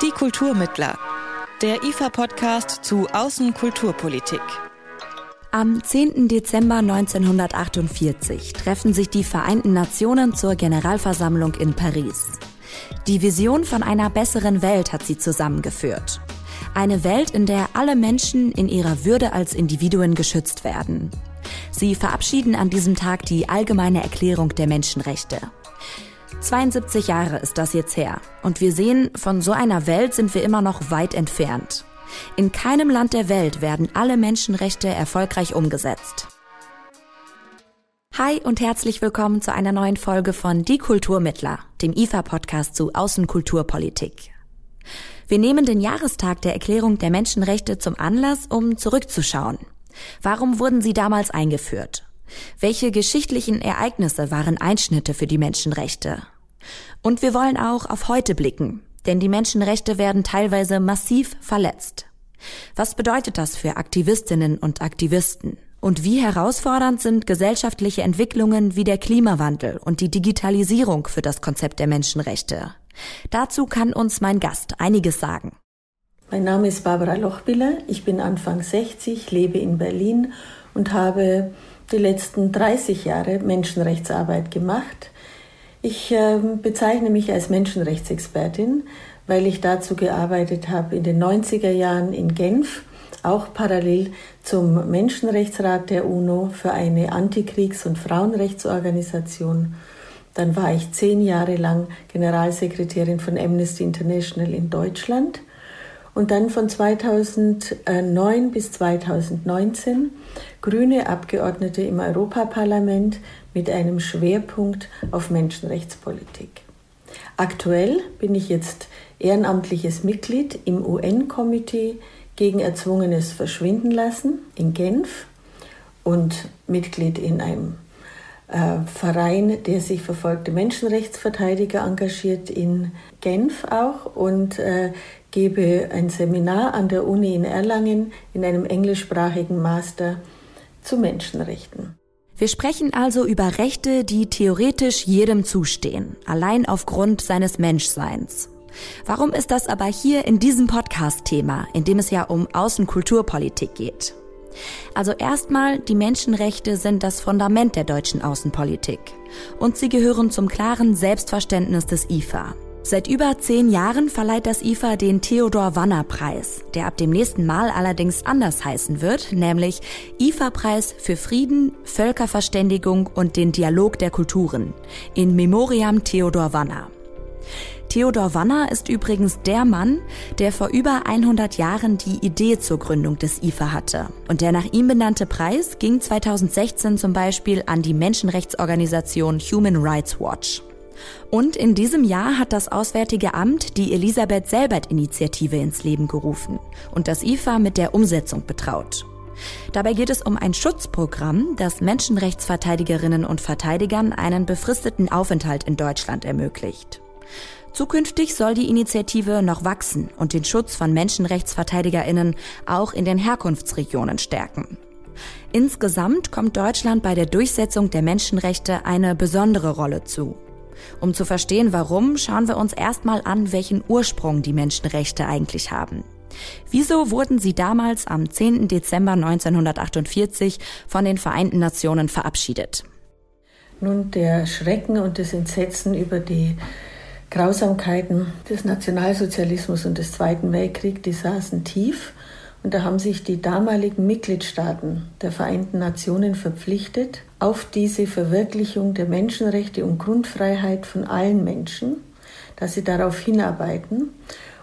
Die Kulturmittler. Der IFA-Podcast zu Außenkulturpolitik. Am 10. Dezember 1948 treffen sich die Vereinten Nationen zur Generalversammlung in Paris. Die Vision von einer besseren Welt hat sie zusammengeführt. Eine Welt, in der alle Menschen in ihrer Würde als Individuen geschützt werden. Sie verabschieden an diesem Tag die Allgemeine Erklärung der Menschenrechte. 72 Jahre ist das jetzt her. Und wir sehen, von so einer Welt sind wir immer noch weit entfernt. In keinem Land der Welt werden alle Menschenrechte erfolgreich umgesetzt. Hi und herzlich willkommen zu einer neuen Folge von Die Kulturmittler, dem IFA-Podcast zu Außenkulturpolitik. Wir nehmen den Jahrestag der Erklärung der Menschenrechte zum Anlass, um zurückzuschauen. Warum wurden sie damals eingeführt? Welche geschichtlichen Ereignisse waren Einschnitte für die Menschenrechte? Und wir wollen auch auf heute blicken, denn die Menschenrechte werden teilweise massiv verletzt. Was bedeutet das für Aktivistinnen und Aktivisten? Und wie herausfordernd sind gesellschaftliche Entwicklungen wie der Klimawandel und die Digitalisierung für das Konzept der Menschenrechte? Dazu kann uns mein Gast einiges sagen. Mein Name ist Barbara Lochbiller, ich bin Anfang 60, lebe in Berlin und habe die letzten 30 Jahre Menschenrechtsarbeit gemacht. Ich äh, bezeichne mich als Menschenrechtsexpertin, weil ich dazu gearbeitet habe in den 90er Jahren in Genf, auch parallel zum Menschenrechtsrat der UNO für eine Antikriegs- und Frauenrechtsorganisation. Dann war ich zehn Jahre lang Generalsekretärin von Amnesty International in Deutschland und dann von 2009 bis 2019 grüne Abgeordnete im Europaparlament mit einem Schwerpunkt auf Menschenrechtspolitik. Aktuell bin ich jetzt ehrenamtliches Mitglied im UN-Komitee gegen erzwungenes Verschwindenlassen in Genf und Mitglied in einem äh, Verein, der sich verfolgte Menschenrechtsverteidiger engagiert in Genf auch und äh, gebe ein Seminar an der Uni in Erlangen in einem englischsprachigen Master zu Menschenrechten. Wir sprechen also über Rechte, die theoretisch jedem zustehen, allein aufgrund seines Menschseins. Warum ist das aber hier in diesem Podcast Thema, in dem es ja um Außenkulturpolitik geht? Also erstmal, die Menschenrechte sind das Fundament der deutschen Außenpolitik. Und sie gehören zum klaren Selbstverständnis des IFA. Seit über zehn Jahren verleiht das IFA den Theodor Wanner Preis, der ab dem nächsten Mal allerdings anders heißen wird, nämlich IFA-Preis für Frieden, Völkerverständigung und den Dialog der Kulturen. In Memoriam Theodor Wanner. Theodor Wanner ist übrigens der Mann, der vor über 100 Jahren die Idee zur Gründung des IFA hatte. Und der nach ihm benannte Preis ging 2016 zum Beispiel an die Menschenrechtsorganisation Human Rights Watch. Und in diesem Jahr hat das Auswärtige Amt die Elisabeth Selbert-Initiative ins Leben gerufen und das IFA mit der Umsetzung betraut. Dabei geht es um ein Schutzprogramm, das Menschenrechtsverteidigerinnen und Verteidigern einen befristeten Aufenthalt in Deutschland ermöglicht. Zukünftig soll die Initiative noch wachsen und den Schutz von Menschenrechtsverteidigerinnen auch in den Herkunftsregionen stärken. Insgesamt kommt Deutschland bei der Durchsetzung der Menschenrechte eine besondere Rolle zu. Um zu verstehen, warum, schauen wir uns erstmal an, welchen Ursprung die Menschenrechte eigentlich haben. Wieso wurden sie damals am 10. Dezember 1948 von den Vereinten Nationen verabschiedet? Nun, der Schrecken und das Entsetzen über die Grausamkeiten des Nationalsozialismus und des Zweiten Weltkriegs, die saßen tief. Und da haben sich die damaligen Mitgliedstaaten der Vereinten Nationen verpflichtet, auf diese Verwirklichung der Menschenrechte und Grundfreiheit von allen Menschen, dass sie darauf hinarbeiten.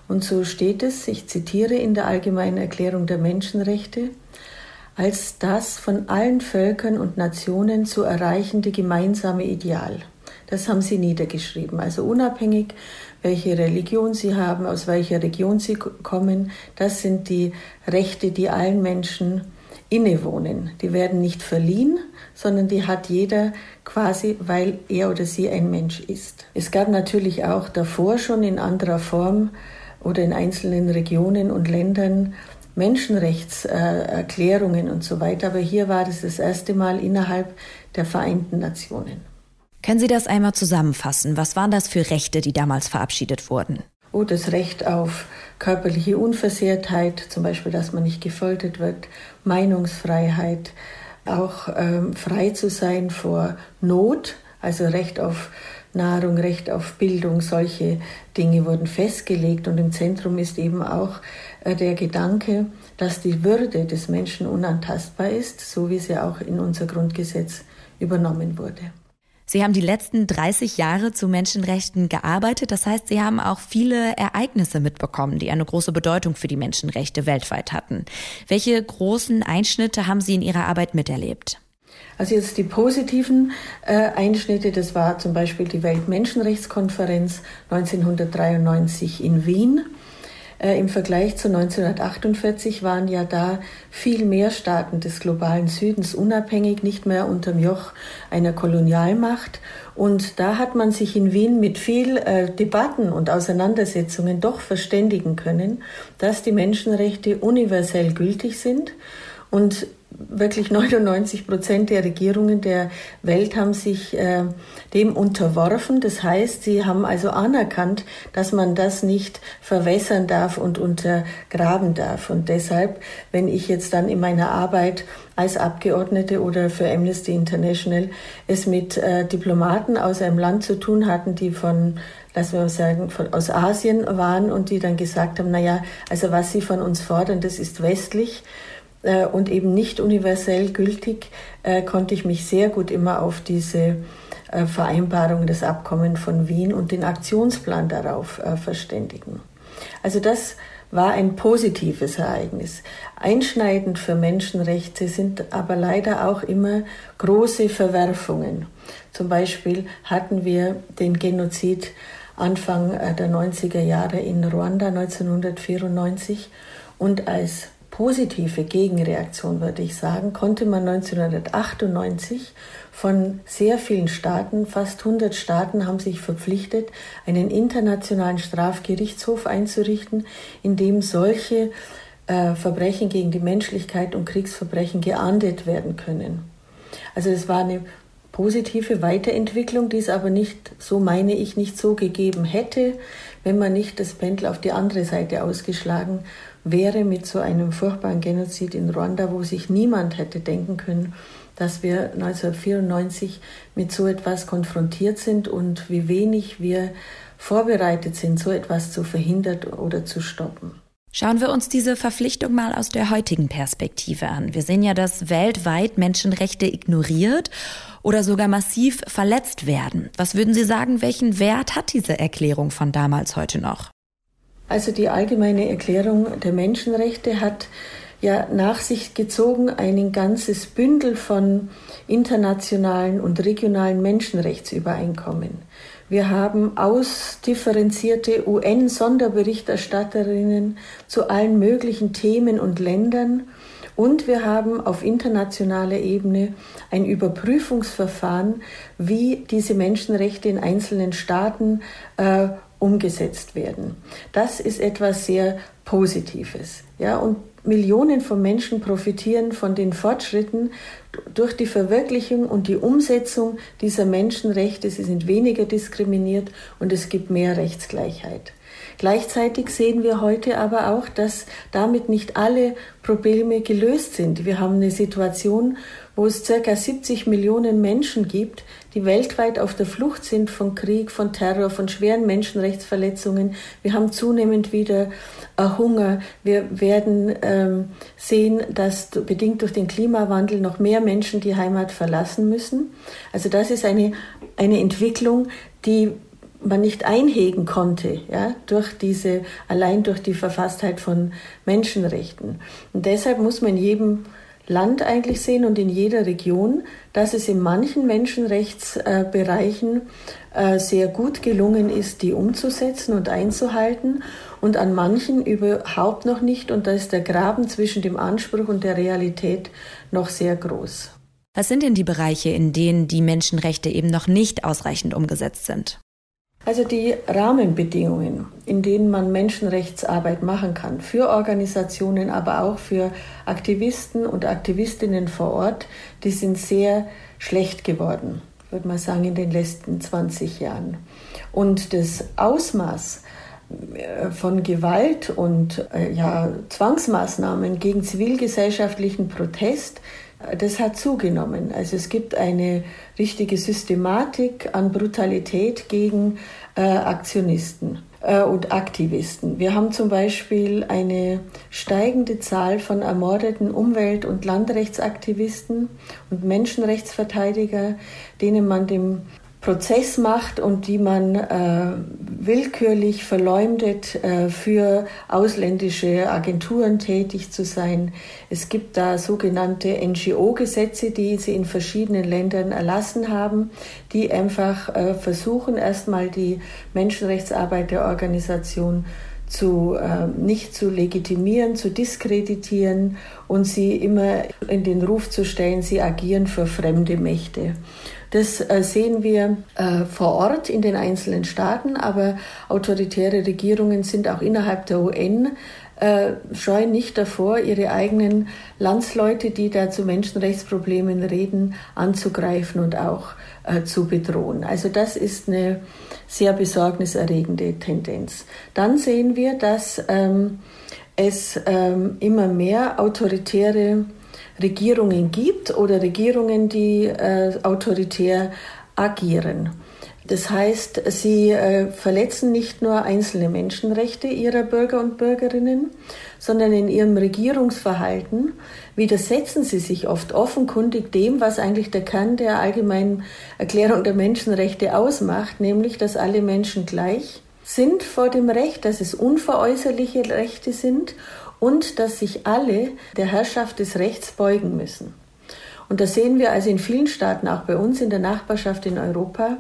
Und so steht es, ich zitiere in der Allgemeinen Erklärung der Menschenrechte, als das von allen Völkern und Nationen zu erreichende gemeinsame Ideal. Das haben sie niedergeschrieben. Also unabhängig, welche Religion sie haben, aus welcher Region sie kommen, das sind die Rechte, die allen Menschen innewohnen. Die werden nicht verliehen, sondern die hat jeder quasi, weil er oder sie ein Mensch ist. Es gab natürlich auch davor schon in anderer Form oder in einzelnen Regionen und Ländern Menschenrechtserklärungen und so weiter, aber hier war das das erste Mal innerhalb der Vereinten Nationen. Können Sie das einmal zusammenfassen? Was waren das für Rechte, die damals verabschiedet wurden? wo das Recht auf körperliche Unversehrtheit, zum Beispiel, dass man nicht gefoltert wird, Meinungsfreiheit, auch ähm, frei zu sein vor Not, also Recht auf Nahrung, Recht auf Bildung, solche Dinge wurden festgelegt und im Zentrum ist eben auch äh, der Gedanke, dass die Würde des Menschen unantastbar ist, so wie sie auch in unser Grundgesetz übernommen wurde. Sie haben die letzten 30 Jahre zu Menschenrechten gearbeitet. Das heißt, Sie haben auch viele Ereignisse mitbekommen, die eine große Bedeutung für die Menschenrechte weltweit hatten. Welche großen Einschnitte haben Sie in Ihrer Arbeit miterlebt? Also jetzt die positiven äh, Einschnitte, das war zum Beispiel die Weltmenschenrechtskonferenz 1993 in Wien. Äh, Im Vergleich zu 1948 waren ja da viel mehr Staaten des globalen Südens unabhängig, nicht mehr unterm Joch einer Kolonialmacht. Und da hat man sich in Wien mit viel äh, Debatten und Auseinandersetzungen doch verständigen können, dass die Menschenrechte universell gültig sind und wirklich 99 Prozent der Regierungen der Welt haben sich äh, dem unterworfen. Das heißt, sie haben also anerkannt, dass man das nicht verwässern darf und untergraben darf. Und deshalb, wenn ich jetzt dann in meiner Arbeit als Abgeordnete oder für Amnesty International es mit äh, Diplomaten aus einem Land zu tun hatten, die von lassen wir sagen, von, aus Asien waren und die dann gesagt haben, na ja, also was sie von uns fordern, das ist westlich äh, und eben nicht universell gültig, äh, konnte ich mich sehr gut immer auf diese äh, Vereinbarung des Abkommens von Wien und den Aktionsplan darauf verständigen. Also das war ein positives Ereignis. Einschneidend für Menschenrechte sind aber leider auch immer große Verwerfungen. Zum Beispiel hatten wir den Genozid Anfang der 90er Jahre in Ruanda 1994 und als positive Gegenreaktion, würde ich sagen, konnte man 1998 von sehr vielen Staaten, fast 100 Staaten haben sich verpflichtet, einen internationalen Strafgerichtshof einzurichten, in dem solche äh, Verbrechen gegen die Menschlichkeit und Kriegsverbrechen geahndet werden können. Also es war eine positive Weiterentwicklung, die es aber nicht, so meine ich, nicht so gegeben hätte, wenn man nicht das Pendel auf die andere Seite ausgeschlagen wäre mit so einem furchtbaren Genozid in Ruanda, wo sich niemand hätte denken können, dass wir 1994 mit so etwas konfrontiert sind und wie wenig wir vorbereitet sind, so etwas zu verhindern oder zu stoppen. Schauen wir uns diese Verpflichtung mal aus der heutigen Perspektive an. Wir sehen ja, dass weltweit Menschenrechte ignoriert oder sogar massiv verletzt werden. Was würden Sie sagen, welchen Wert hat diese Erklärung von damals heute noch? Also die allgemeine Erklärung der Menschenrechte hat ja nach sich gezogen ein ganzes Bündel von internationalen und regionalen Menschenrechtsübereinkommen. Wir haben ausdifferenzierte UN-Sonderberichterstatterinnen zu allen möglichen Themen und Ländern und wir haben auf internationaler Ebene ein Überprüfungsverfahren, wie diese Menschenrechte in einzelnen Staaten äh, umgesetzt werden. Das ist etwas sehr Positives. Ja, und Millionen von Menschen profitieren von den Fortschritten durch die Verwirklichung und die Umsetzung dieser Menschenrechte. Sie sind weniger diskriminiert und es gibt mehr Rechtsgleichheit. Gleichzeitig sehen wir heute aber auch, dass damit nicht alle Probleme gelöst sind. Wir haben eine Situation, wo es circa 70 Millionen Menschen gibt, die weltweit auf der Flucht sind von Krieg, von Terror, von schweren Menschenrechtsverletzungen. Wir haben zunehmend wieder äh, Hunger. Wir werden ähm, sehen, dass bedingt durch den Klimawandel noch mehr Menschen die Heimat verlassen müssen. Also das ist eine, eine Entwicklung, die man nicht einhegen konnte, ja, durch diese, allein durch die Verfasstheit von Menschenrechten. Und deshalb muss man jedem Land eigentlich sehen und in jeder Region, dass es in manchen Menschenrechtsbereichen äh, sehr gut gelungen ist, die umzusetzen und einzuhalten und an manchen überhaupt noch nicht. Und da ist der Graben zwischen dem Anspruch und der Realität noch sehr groß. Was sind denn die Bereiche, in denen die Menschenrechte eben noch nicht ausreichend umgesetzt sind? Also die Rahmenbedingungen, in denen man Menschenrechtsarbeit machen kann, für Organisationen, aber auch für Aktivisten und Aktivistinnen vor Ort, die sind sehr schlecht geworden, würde man sagen, in den letzten 20 Jahren. Und das Ausmaß äh, von Gewalt und äh, ja, Zwangsmaßnahmen gegen zivilgesellschaftlichen Protest, das hat zugenommen. Also es gibt eine richtige Systematik an Brutalität gegen äh, Aktionisten äh, und Aktivisten. Wir haben zum Beispiel eine steigende Zahl von ermordeten Umwelt- und Landrechtsaktivisten und Menschenrechtsverteidiger, denen man dem Prozess macht und die man äh, willkürlich verleumdet, äh, für ausländische Agenturen tätig zu sein. Es gibt da sogenannte NGO-Gesetze, die sie in verschiedenen Ländern erlassen haben, die einfach äh, versuchen, erstmal die Menschenrechtsarbeit der Organisation zu, äh, nicht zu legitimieren, zu diskreditieren und sie immer in den Ruf zu stellen, sie agieren für fremde Mächte. Das äh, sehen wir äh, vor Ort in den einzelnen Staaten, aber autoritäre Regierungen sind auch innerhalb der UN äh, scheuen nicht davor, ihre eigenen Landsleute, die da zu Menschenrechtsproblemen reden, anzugreifen und auch zu bedrohen. Also das ist eine sehr besorgniserregende Tendenz. Dann sehen wir, dass ähm, es ähm, immer mehr autoritäre Regierungen gibt oder Regierungen, die äh, autoritär agieren. Das heißt, sie äh, verletzen nicht nur einzelne Menschenrechte ihrer Bürger und Bürgerinnen, sondern in ihrem Regierungsverhalten widersetzen sie sich oft offenkundig dem, was eigentlich der Kern der allgemeinen Erklärung der Menschenrechte ausmacht, nämlich dass alle Menschen gleich sind vor dem Recht, dass es unveräußerliche Rechte sind und dass sich alle der Herrschaft des Rechts beugen müssen. Und da sehen wir also in vielen Staaten, auch bei uns in der Nachbarschaft in Europa,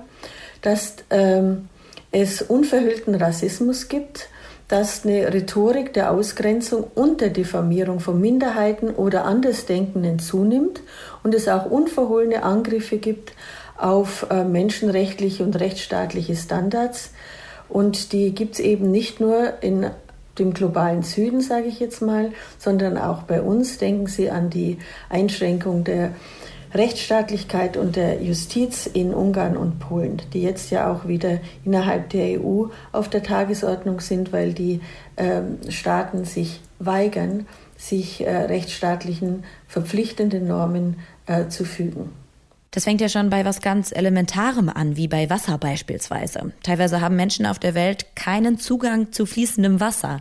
dass ähm, es unverhüllten Rassismus gibt, dass eine Rhetorik der Ausgrenzung und der Diffamierung von Minderheiten oder Andersdenkenden zunimmt und es auch unverhohlene Angriffe gibt auf äh, menschenrechtliche und rechtsstaatliche Standards. Und die gibt es eben nicht nur in dem globalen Süden, sage ich jetzt mal, sondern auch bei uns. Denken Sie an die Einschränkung der Rechtsstaatlichkeit und der Justiz in Ungarn und Polen, die jetzt ja auch wieder innerhalb der EU auf der Tagesordnung sind, weil die äh, Staaten sich weigern, sich äh, rechtsstaatlichen verpflichtenden Normen äh, zu fügen. Das fängt ja schon bei was ganz Elementarem an, wie bei Wasser beispielsweise. Teilweise haben Menschen auf der Welt keinen Zugang zu fließendem Wasser.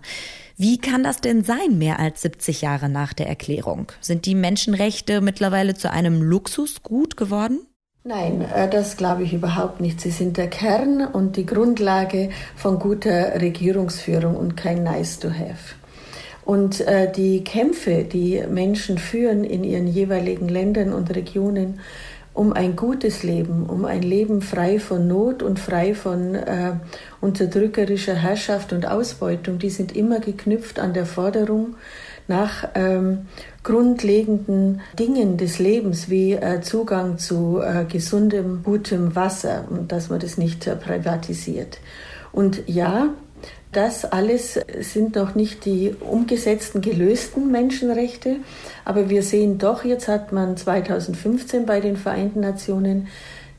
Wie kann das denn sein, mehr als 70 Jahre nach der Erklärung? Sind die Menschenrechte mittlerweile zu einem Luxusgut geworden? Nein, äh, das glaube ich überhaupt nicht. Sie sind der Kern und die Grundlage von guter Regierungsführung und kein Nice to have. Und äh, die Kämpfe, die Menschen führen in ihren jeweiligen Ländern und Regionen, um ein gutes Leben, um ein Leben frei von Not und frei von äh, unterdrückerischer Herrschaft und Ausbeutung, die sind immer geknüpft an der Forderung nach ähm, grundlegenden Dingen des Lebens wie äh, Zugang zu äh, gesundem, gutem Wasser und dass man das nicht äh, privatisiert. Und ja, das alles sind noch nicht die umgesetzten, gelösten Menschenrechte, aber wir sehen doch, jetzt hat man 2015 bei den Vereinten Nationen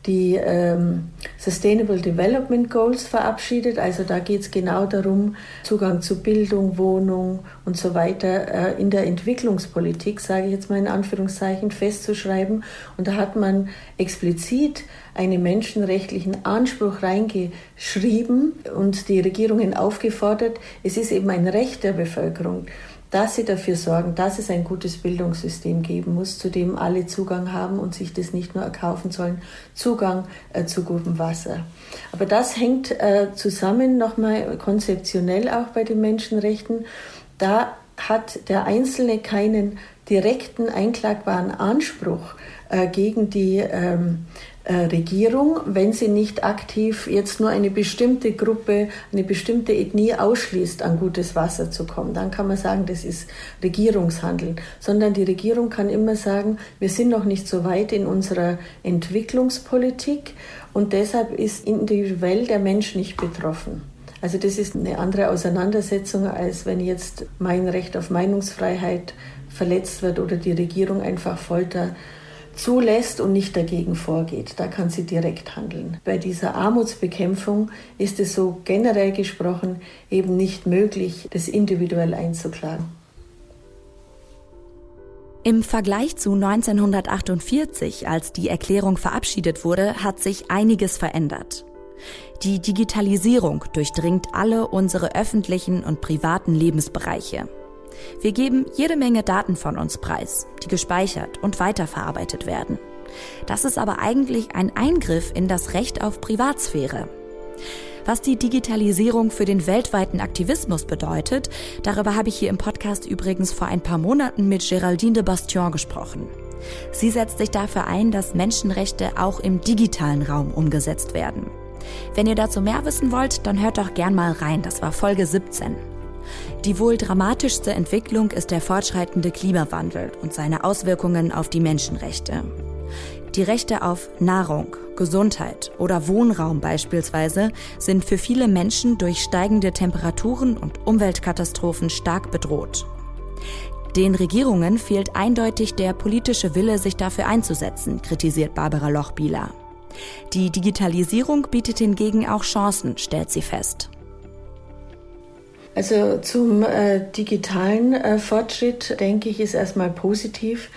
die ähm, Sustainable Development Goals verabschiedet. Also da geht es genau darum, Zugang zu Bildung, Wohnung und so weiter äh, in der Entwicklungspolitik, sage ich jetzt mal in Anführungszeichen, festzuschreiben. Und da hat man explizit einen menschenrechtlichen Anspruch reingeschrieben und die Regierungen aufgefordert, es ist eben ein Recht der Bevölkerung dass sie dafür sorgen, dass es ein gutes Bildungssystem geben muss, zu dem alle Zugang haben und sich das nicht nur erkaufen sollen, Zugang äh, zu gutem Wasser. Aber das hängt äh, zusammen nochmal konzeptionell auch bei den Menschenrechten. Da hat der Einzelne keinen direkten einklagbaren Anspruch äh, gegen die ähm, äh, Regierung, wenn sie nicht aktiv jetzt nur eine bestimmte Gruppe, eine bestimmte Ethnie ausschließt, an gutes Wasser zu kommen. Dann kann man sagen, das ist Regierungshandeln. Sondern die Regierung kann immer sagen, wir sind noch nicht so weit in unserer Entwicklungspolitik und deshalb ist individuell der Mensch nicht betroffen. Also das ist eine andere Auseinandersetzung, als wenn jetzt mein Recht auf Meinungsfreiheit verletzt wird oder die Regierung einfach Folter zulässt und nicht dagegen vorgeht. Da kann sie direkt handeln. Bei dieser Armutsbekämpfung ist es so generell gesprochen eben nicht möglich, das individuell einzuklagen. Im Vergleich zu 1948, als die Erklärung verabschiedet wurde, hat sich einiges verändert. Die Digitalisierung durchdringt alle unsere öffentlichen und privaten Lebensbereiche. Wir geben jede Menge Daten von uns preis, die gespeichert und weiterverarbeitet werden. Das ist aber eigentlich ein Eingriff in das Recht auf Privatsphäre. Was die Digitalisierung für den weltweiten Aktivismus bedeutet, darüber habe ich hier im Podcast übrigens vor ein paar Monaten mit Geraldine de Bastion gesprochen. Sie setzt sich dafür ein, dass Menschenrechte auch im digitalen Raum umgesetzt werden. Wenn ihr dazu mehr wissen wollt, dann hört doch gern mal rein. Das war Folge 17. Die wohl dramatischste Entwicklung ist der fortschreitende Klimawandel und seine Auswirkungen auf die Menschenrechte. Die Rechte auf Nahrung, Gesundheit oder Wohnraum beispielsweise sind für viele Menschen durch steigende Temperaturen und Umweltkatastrophen stark bedroht. Den Regierungen fehlt eindeutig der politische Wille, sich dafür einzusetzen, kritisiert Barbara Lochbieler. Die Digitalisierung bietet hingegen auch Chancen, stellt sie fest. Also zum äh, digitalen äh, Fortschritt denke ich ist erstmal positiv,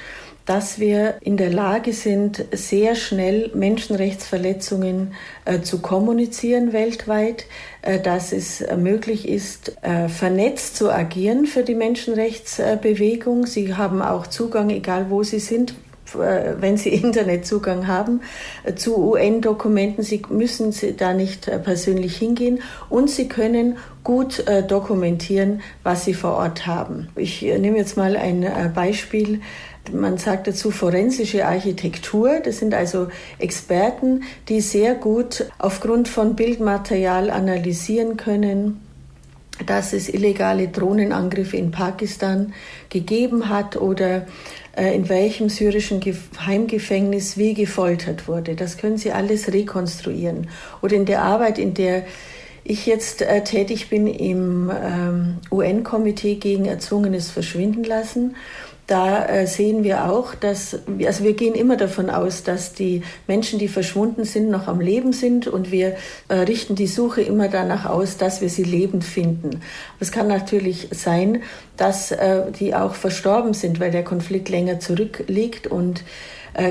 dass wir in der Lage sind, sehr schnell Menschenrechtsverletzungen äh, zu kommunizieren weltweit, äh, dass es möglich ist, äh, vernetzt zu agieren für die Menschenrechtsbewegung. Sie haben auch Zugang, egal wo sie sind, wenn Sie Internetzugang haben äh, zu UN-Dokumenten. Sie müssen da nicht äh, persönlich hingehen und Sie können gut dokumentieren, was Sie vor Ort haben. Ich nehme jetzt mal ein Beispiel. Man sagt dazu forensische Architektur. Das sind also Experten, die sehr gut aufgrund von Bildmaterial analysieren können, dass es illegale Drohnenangriffe in Pakistan gegeben hat oder äh, in welchem syrischen Heimgefängnis wie gefoltert wurde. Das können Sie alles rekonstruieren. Oder in der Arbeit, in der ich jetzt äh, tätig bin im ähm, UN-Komitee gegen erzwungenes Verschwindenlassen da äh, sehen wir auch, dass, also wir gehen immer davon aus, dass die Menschen, die verschwunden sind, noch am Leben sind und wir äh, richten die Suche immer danach aus, dass wir sie lebend finden. Es kann natürlich sein, dass äh, die auch verstorben sind, weil der Konflikt länger zurückliegt und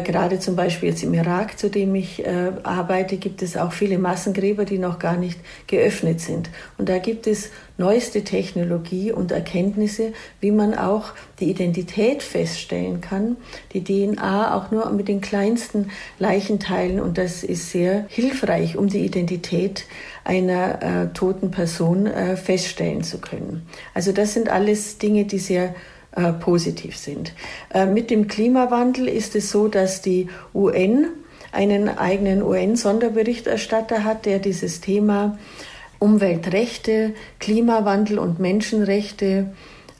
gerade zum Beispiel jetzt im Irak, zu dem ich arbeite, gibt es auch viele Massengräber, die noch gar nicht geöffnet sind. Und da gibt es neueste Technologie und Erkenntnisse, wie man auch die Identität feststellen kann, die DNA auch nur mit den kleinsten Leichenteilen. Und das ist sehr hilfreich, um die Identität einer äh, toten Person äh, feststellen zu können. Also das sind alles Dinge, die sehr äh, positiv sind. Äh, mit dem Klimawandel ist es so, dass die UN einen eigenen UN-Sonderberichterstatter hat, der dieses Thema Umweltrechte, Klimawandel und Menschenrechte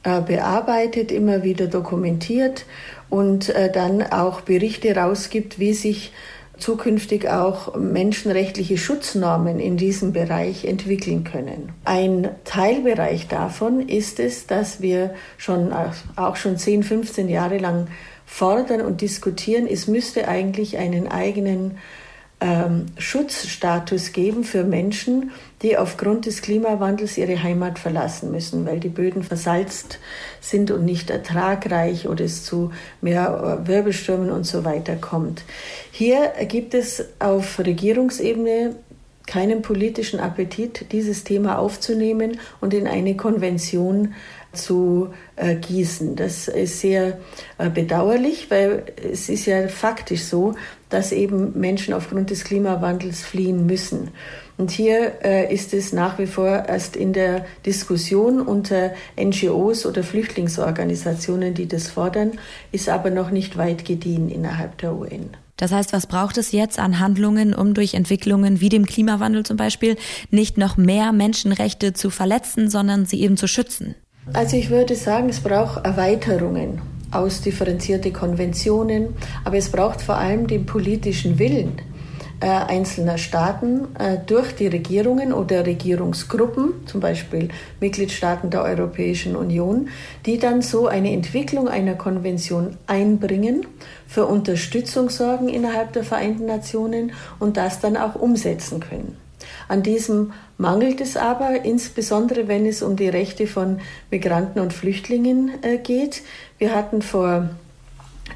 äh, bearbeitet, immer wieder dokumentiert und äh, dann auch Berichte rausgibt, wie sich zukünftig auch menschenrechtliche Schutznormen in diesem Bereich entwickeln können. Ein Teilbereich davon ist es, dass wir schon auch schon 10, 15 Jahre lang fordern und diskutieren, es müsste eigentlich einen eigenen ähm, Schutzstatus geben für Menschen, die aufgrund des Klimawandels ihre Heimat verlassen müssen, weil die Böden versalzt sind und nicht ertragreich oder es zu mehr äh, Wirbelstürmen und so weiter kommt. Hier gibt es auf Regierungsebene keinen politischen Appetit, dieses Thema aufzunehmen und in eine Konvention zu äh, gießen. Das ist sehr äh, bedauerlich, weil es ist ja faktisch so, dass eben Menschen aufgrund des Klimawandels fliehen müssen. Und hier äh, ist es nach wie vor erst in der Diskussion unter NGOs oder Flüchtlingsorganisationen, die das fordern, ist aber noch nicht weit gediehen innerhalb der UN. Das heißt, was braucht es jetzt an Handlungen, um durch Entwicklungen wie dem Klimawandel zum Beispiel nicht noch mehr Menschenrechte zu verletzen, sondern sie eben zu schützen? Also ich würde sagen, es braucht Erweiterungen, ausdifferenzierte Konventionen, aber es braucht vor allem den politischen Willen äh, einzelner Staaten äh, durch die Regierungen oder Regierungsgruppen, zum Beispiel Mitgliedstaaten der Europäischen Union, die dann so eine Entwicklung einer Konvention einbringen, für Unterstützung sorgen innerhalb der Vereinten Nationen und das dann auch umsetzen können. An diesem mangelt es aber, insbesondere wenn es um die Rechte von Migranten und Flüchtlingen äh, geht. Wir hatten vor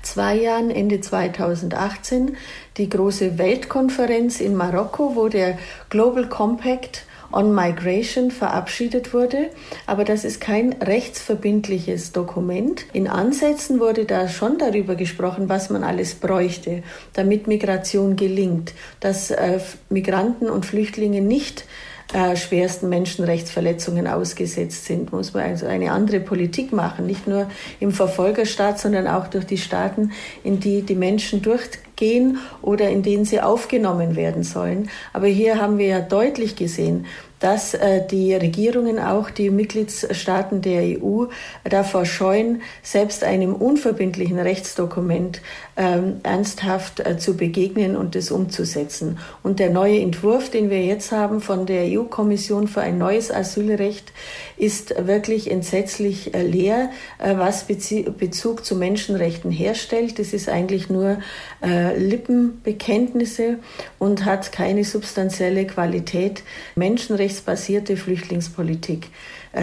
zwei Jahren, Ende 2018, die große Weltkonferenz in Marokko, wo der Global Compact on Migration verabschiedet wurde. Aber das ist kein rechtsverbindliches Dokument. In Ansätzen wurde da schon darüber gesprochen, was man alles bräuchte, damit Migration gelingt, dass äh, Migranten und Flüchtlinge nicht äh, schwersten Menschenrechtsverletzungen ausgesetzt sind, muss man also eine andere Politik machen, nicht nur im Verfolgerstaat, sondern auch durch die Staaten, in die die Menschen durchgehen oder in denen sie aufgenommen werden sollen. Aber hier haben wir ja deutlich gesehen, dass äh, die Regierungen, auch die Mitgliedstaaten der EU, davor scheuen, selbst einem unverbindlichen Rechtsdokument ähm, ernsthaft äh, zu begegnen und es umzusetzen. Und der neue Entwurf, den wir jetzt haben von der EU-Kommission für ein neues Asylrecht, ist wirklich entsetzlich äh, leer, äh, was Bezug zu Menschenrechten herstellt. Das ist eigentlich nur Lippenbekenntnisse und hat keine substanzielle Qualität. Menschenrechte rechtsbasierte Flüchtlingspolitik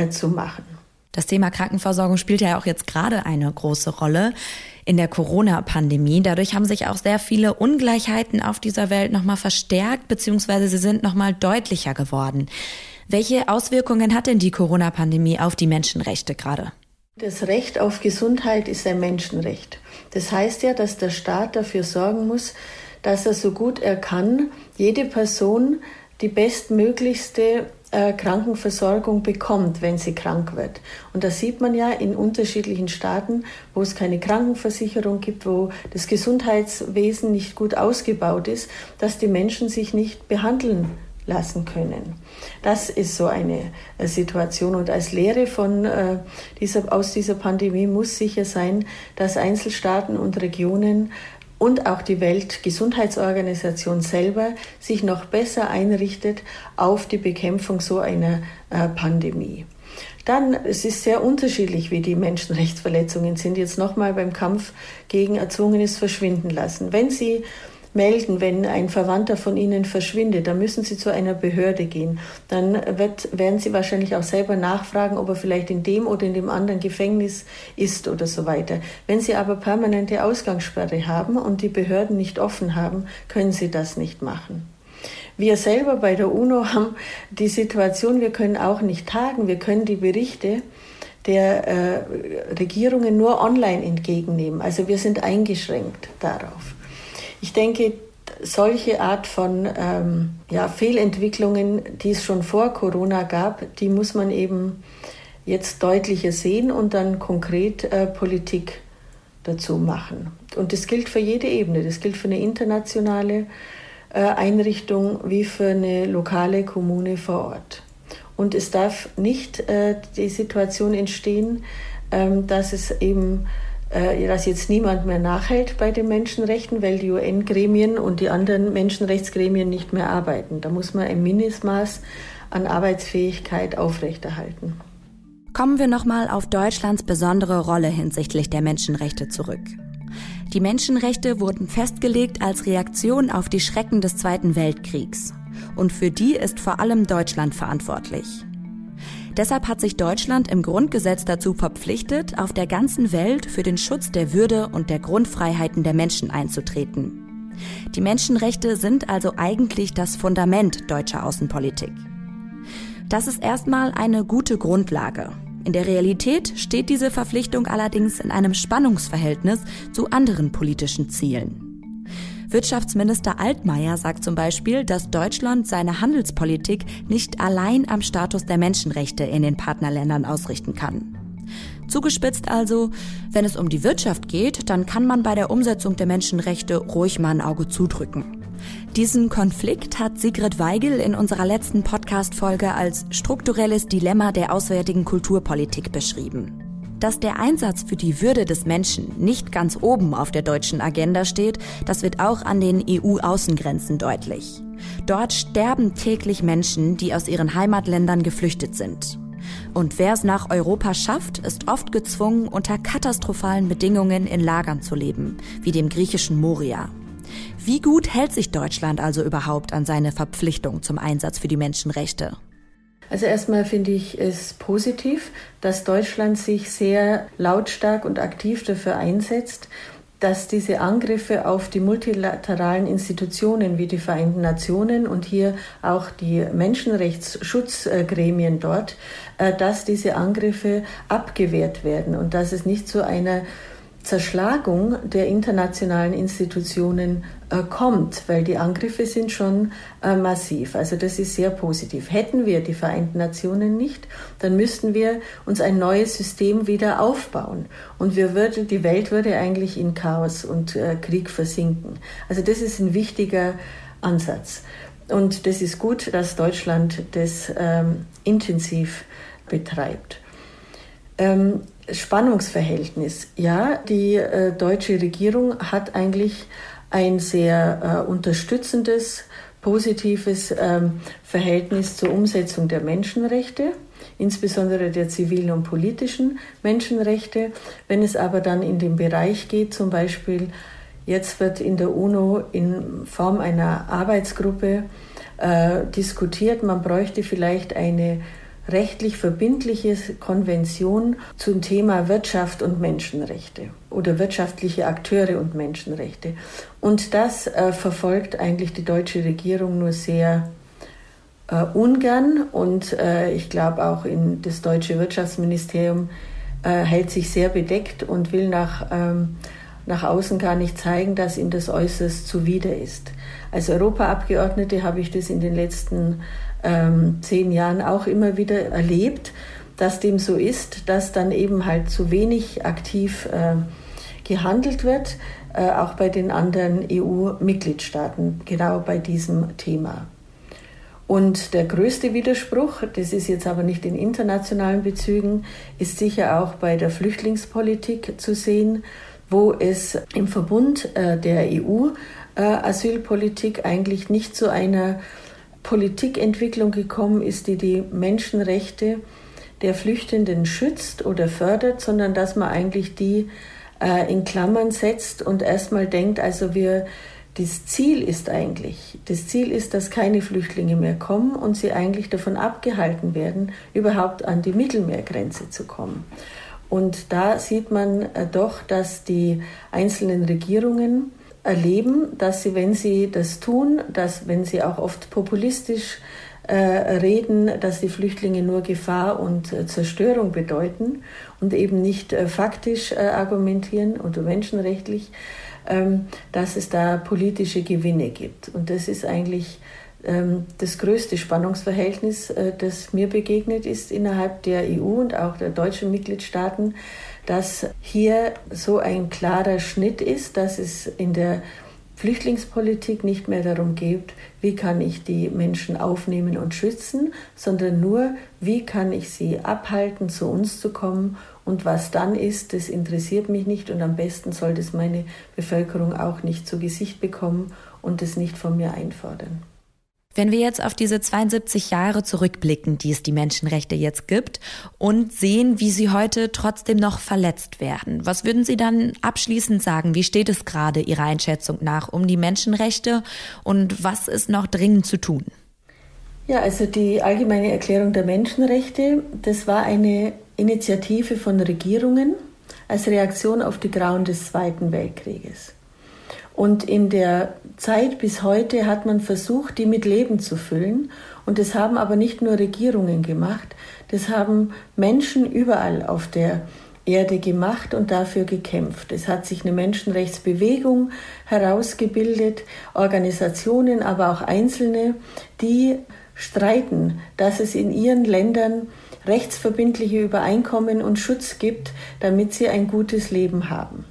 zu machen. Das Thema Krankenversorgung spielt ja auch jetzt gerade eine große Rolle in der Corona-Pandemie. Dadurch haben sich auch sehr viele Ungleichheiten auf dieser Welt nochmal verstärkt, beziehungsweise sie sind nochmal deutlicher geworden. Welche Auswirkungen hat denn die Corona-Pandemie auf die Menschenrechte gerade? Das Recht auf Gesundheit ist ein Menschenrecht. Das heißt ja, dass der Staat dafür sorgen muss, dass er so gut er kann, jede Person die bestmöglichste äh, Krankenversorgung bekommt, wenn sie krank wird. Und das sieht man ja in unterschiedlichen Staaten, wo es keine Krankenversicherung gibt, wo das Gesundheitswesen nicht gut ausgebaut ist, dass die Menschen sich nicht behandeln lassen können. Das ist so eine äh, Situation. Und als Lehre von äh, dieser, aus dieser Pandemie muss sicher sein, dass Einzelstaaten und Regionen und auch die Weltgesundheitsorganisation selber sich noch besser einrichtet auf die Bekämpfung so einer äh, Pandemie. Dann, es ist sehr unterschiedlich, wie die Menschenrechtsverletzungen sind. Jetzt nochmal beim Kampf gegen erzwungenes Verschwinden lassen. Wenn Sie melden, wenn ein Verwandter von Ihnen verschwindet, dann müssen Sie zu einer Behörde gehen. Dann wird, werden Sie wahrscheinlich auch selber nachfragen, ob er vielleicht in dem oder in dem anderen Gefängnis ist oder so weiter. Wenn Sie aber permanente Ausgangssperre haben und die Behörden nicht offen haben, können Sie das nicht machen. Wir selber bei der UNO haben die Situation, wir können auch nicht tagen, wir können die Berichte der äh, Regierungen nur online entgegennehmen. Also wir sind eingeschränkt darauf. Ich denke, solche Art von ähm, ja, Fehlentwicklungen, die es schon vor Corona gab, die muss man eben jetzt deutlicher sehen und dann konkret äh, Politik dazu machen. Und das gilt für jede Ebene. Das gilt für eine internationale äh, Einrichtung wie für eine lokale Kommune vor Ort. Und es darf nicht äh, die Situation entstehen, ähm, dass es eben dass jetzt niemand mehr nachhält bei den Menschenrechten, weil die UN-Gremien und die anderen Menschenrechtsgremien nicht mehr arbeiten. Da muss man ein Mindestmaß an Arbeitsfähigkeit aufrechterhalten. Kommen wir nochmal auf Deutschlands besondere Rolle hinsichtlich der Menschenrechte zurück. Die Menschenrechte wurden festgelegt als Reaktion auf die Schrecken des Zweiten Weltkriegs. Und für die ist vor allem Deutschland verantwortlich. Deshalb hat sich Deutschland im Grundgesetz dazu verpflichtet, auf der ganzen Welt für den Schutz der Würde und der Grundfreiheiten der Menschen einzutreten. Die Menschenrechte sind also eigentlich das Fundament deutscher Außenpolitik. Das ist erstmal eine gute Grundlage. In der Realität steht diese Verpflichtung allerdings in einem Spannungsverhältnis zu anderen politischen Zielen. Wirtschaftsminister Altmaier sagt zum Beispiel, dass Deutschland seine Handelspolitik nicht allein am Status der Menschenrechte in den Partnerländern ausrichten kann. Zugespitzt also, wenn es um die Wirtschaft geht, dann kann man bei der Umsetzung der Menschenrechte ruhig mal ein Auge zudrücken. Diesen Konflikt hat Sigrid Weigel in unserer letzten Podcast-Folge als strukturelles Dilemma der auswärtigen Kulturpolitik beschrieben. Dass der Einsatz für die Würde des Menschen nicht ganz oben auf der deutschen Agenda steht, das wird auch an den EU-Außengrenzen deutlich. Dort sterben täglich Menschen, die aus ihren Heimatländern geflüchtet sind. Und wer es nach Europa schafft, ist oft gezwungen, unter katastrophalen Bedingungen in Lagern zu leben, wie dem griechischen Moria. Wie gut hält sich Deutschland also überhaupt an seine Verpflichtung zum Einsatz für die Menschenrechte? Also erstmal finde ich es positiv, dass Deutschland sich sehr lautstark und aktiv dafür einsetzt, dass diese Angriffe auf die multilateralen Institutionen wie die Vereinten Nationen und hier auch die Menschenrechtsschutzgremien dort, äh, dass diese Angriffe abgewehrt werden und dass es nicht zu einer Zerschlagung der internationalen Institutionen äh, kommt, weil die Angriffe sind schon äh, massiv. Also das ist sehr positiv. Hätten wir die Vereinten Nationen nicht, dann müssten wir uns ein neues System wieder aufbauen und wir würde, die Welt würde eigentlich in Chaos und äh, Krieg versinken. Also das ist ein wichtiger Ansatz. Und das ist gut, dass Deutschland das ähm, intensiv betreibt. Ähm, Spannungsverhältnis. Ja, die äh, deutsche Regierung hat eigentlich ein sehr äh, unterstützendes, positives ähm, Verhältnis zur Umsetzung der Menschenrechte, insbesondere der zivilen und politischen Menschenrechte. Wenn es aber dann in den Bereich geht, zum Beispiel jetzt wird in der UNO in Form einer Arbeitsgruppe äh, diskutiert, man bräuchte vielleicht eine rechtlich verbindliche Konvention zum Thema Wirtschaft und Menschenrechte oder wirtschaftliche Akteure und Menschenrechte. Und das äh, verfolgt eigentlich die deutsche Regierung nur sehr äh, ungern und äh, ich glaube auch in das deutsche Wirtschaftsministerium äh, hält sich sehr bedeckt und will nach, ähm, nach außen gar nicht zeigen, dass ihm das äußerst zuwider ist. Als Europaabgeordnete habe ich das in den letzten ähm, zehn Jahren auch immer wieder erlebt, dass dem so ist, dass dann eben halt zu wenig aktiv äh, gehandelt wird, äh, auch bei den anderen EU-Mitgliedstaaten, genau bei diesem Thema. Und der größte Widerspruch, das ist jetzt aber nicht in internationalen Bezügen, ist sicher auch bei der Flüchtlingspolitik zu sehen, wo es im Verbund äh, der EU-Asylpolitik äh, eigentlich nicht zu einer Politikentwicklung gekommen ist, die die Menschenrechte der Flüchtenden schützt oder fördert, sondern dass man eigentlich die äh, in Klammern setzt und erstmal denkt, also wir, das Ziel ist eigentlich, das Ziel ist, dass keine Flüchtlinge mehr kommen und sie eigentlich davon abgehalten werden, überhaupt an die Mittelmeergrenze zu kommen. Und da sieht man äh, doch, dass die einzelnen Regierungen erleben, dass sie, wenn sie das tun, dass wenn sie auch oft populistisch äh, reden, dass die Flüchtlinge nur Gefahr und äh, Zerstörung bedeuten und eben nicht äh, faktisch argumentieren oder menschenrechtlich, ähm, dass es da politische Gewinne gibt. Und das ist eigentlich das größte Spannungsverhältnis, äh, das mir begegnet ist innerhalb der EU und auch der deutschen Mitgliedstaaten, dass hier so ein klarer Schnitt ist, dass es in der Flüchtlingspolitik nicht mehr darum geht, wie kann ich die Menschen aufnehmen und schützen, sondern nur, wie kann ich sie abhalten, zu uns zu kommen. Und was dann ist, das interessiert mich nicht und am besten soll das meine Bevölkerung auch nicht zu Gesicht bekommen und es nicht von mir einfordern. Wenn wir jetzt auf diese 72 Jahre zurückblicken, die es die Menschenrechte jetzt gibt und sehen, wie sie heute trotzdem noch verletzt werden, was würden Sie dann abschließend sagen? Wie steht es gerade Ihrer Einschätzung nach um die Menschenrechte und was ist noch dringend zu tun? Ja, also die allgemeine Erklärung der Menschenrechte, das war eine Initiative von Regierungen als Reaktion auf die Grauen des Zweiten Weltkrieges. Und in der Zeit bis heute hat man versucht, die mit Leben zu füllen. Und das haben aber nicht nur Regierungen gemacht, das haben Menschen überall auf der Erde gemacht und dafür gekämpft. Es hat sich eine Menschenrechtsbewegung herausgebildet, Organisationen, aber auch Einzelne, die streiten, dass es in ihren Ländern rechtsverbindliche Übereinkommen und Schutz gibt, damit sie ein gutes Leben haben.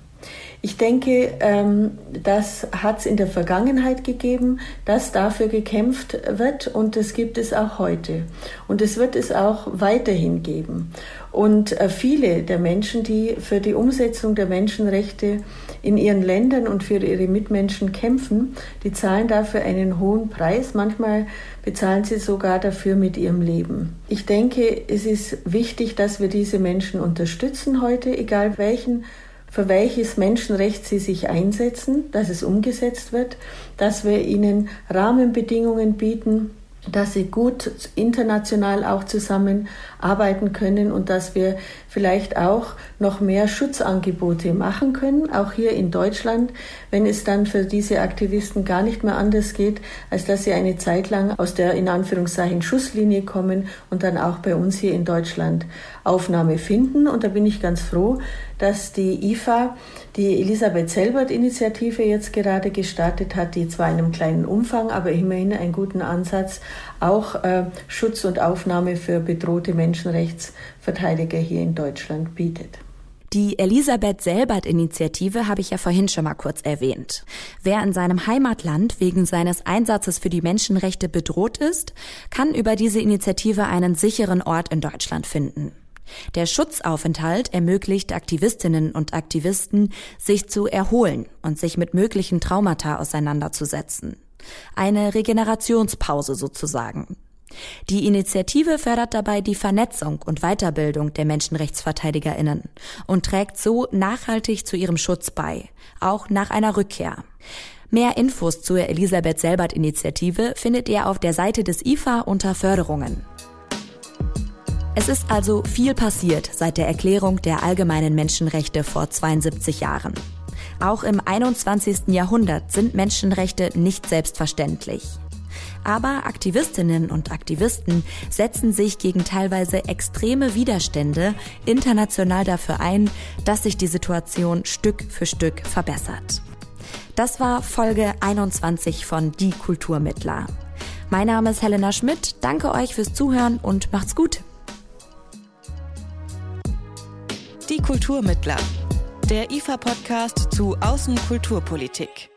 Ich denke, ähm, das hat es in der Vergangenheit gegeben, dass dafür gekämpft wird und das gibt es auch heute. Und es wird es auch weiterhin geben. Und äh, viele der Menschen, die für die Umsetzung der Menschenrechte in ihren Ländern und für ihre Mitmenschen kämpfen, die zahlen dafür einen hohen Preis. Manchmal bezahlen sie sogar dafür mit ihrem Leben. Ich denke, es ist wichtig, dass wir diese Menschen unterstützen heute, egal welchen für welches Menschenrecht sie sich einsetzen, dass es umgesetzt wird, dass wir ihnen Rahmenbedingungen bieten, dass sie gut international auch zusammenarbeiten können und dass wir vielleicht auch noch mehr Schutzangebote machen können, auch hier in Deutschland, wenn es dann für diese Aktivisten gar nicht mehr anders geht, als dass sie eine Zeit lang aus der in Anführungszeichen Schusslinie kommen und dann auch bei uns hier in Deutschland Aufnahme finden. Und da bin ich ganz froh, dass die IFA die Elisabeth Selbert-Initiative jetzt gerade gestartet hat, die zwar in einem kleinen Umfang, aber immerhin einen guten Ansatz auch äh, Schutz und Aufnahme für bedrohte Menschenrechtsverteidiger hier in Deutschland bietet. Die Elisabeth Selbert-Initiative habe ich ja vorhin schon mal kurz erwähnt. Wer in seinem Heimatland wegen seines Einsatzes für die Menschenrechte bedroht ist, kann über diese Initiative einen sicheren Ort in Deutschland finden. Der Schutzaufenthalt ermöglicht Aktivistinnen und Aktivisten, sich zu erholen und sich mit möglichen Traumata auseinanderzusetzen. Eine Regenerationspause sozusagen. Die Initiative fördert dabei die Vernetzung und Weiterbildung der Menschenrechtsverteidigerinnen und trägt so nachhaltig zu ihrem Schutz bei, auch nach einer Rückkehr. Mehr Infos zur Elisabeth Selbert Initiative findet ihr auf der Seite des IFA unter Förderungen. Es ist also viel passiert seit der Erklärung der allgemeinen Menschenrechte vor 72 Jahren. Auch im 21. Jahrhundert sind Menschenrechte nicht selbstverständlich. Aber Aktivistinnen und Aktivisten setzen sich gegen teilweise extreme Widerstände international dafür ein, dass sich die Situation Stück für Stück verbessert. Das war Folge 21 von Die Kulturmittler. Mein Name ist Helena Schmidt. Danke euch fürs Zuhören und macht's gut. Die Kulturmittler. Der IFA-Podcast zu Außenkulturpolitik.